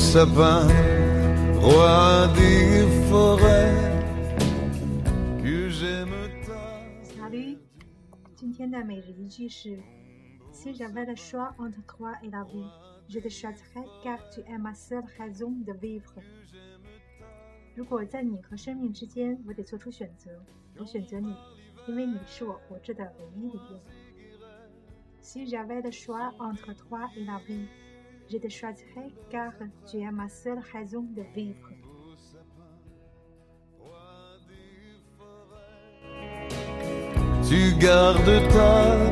sapin, roi des forêts. Que j'aime ta Salut，今天的每日一句是：Si j'avais le choix entre toi et la vie, je te choisirais car tu es ma seule raison de vivre。如果在你和生命之间，我得做出选择，我选择你，因为你是我活着的唯一理由。Si j'avais le choix entre toi et la vie, je te choisirais car tu es ma seule raison de vivre。Tu gardes ta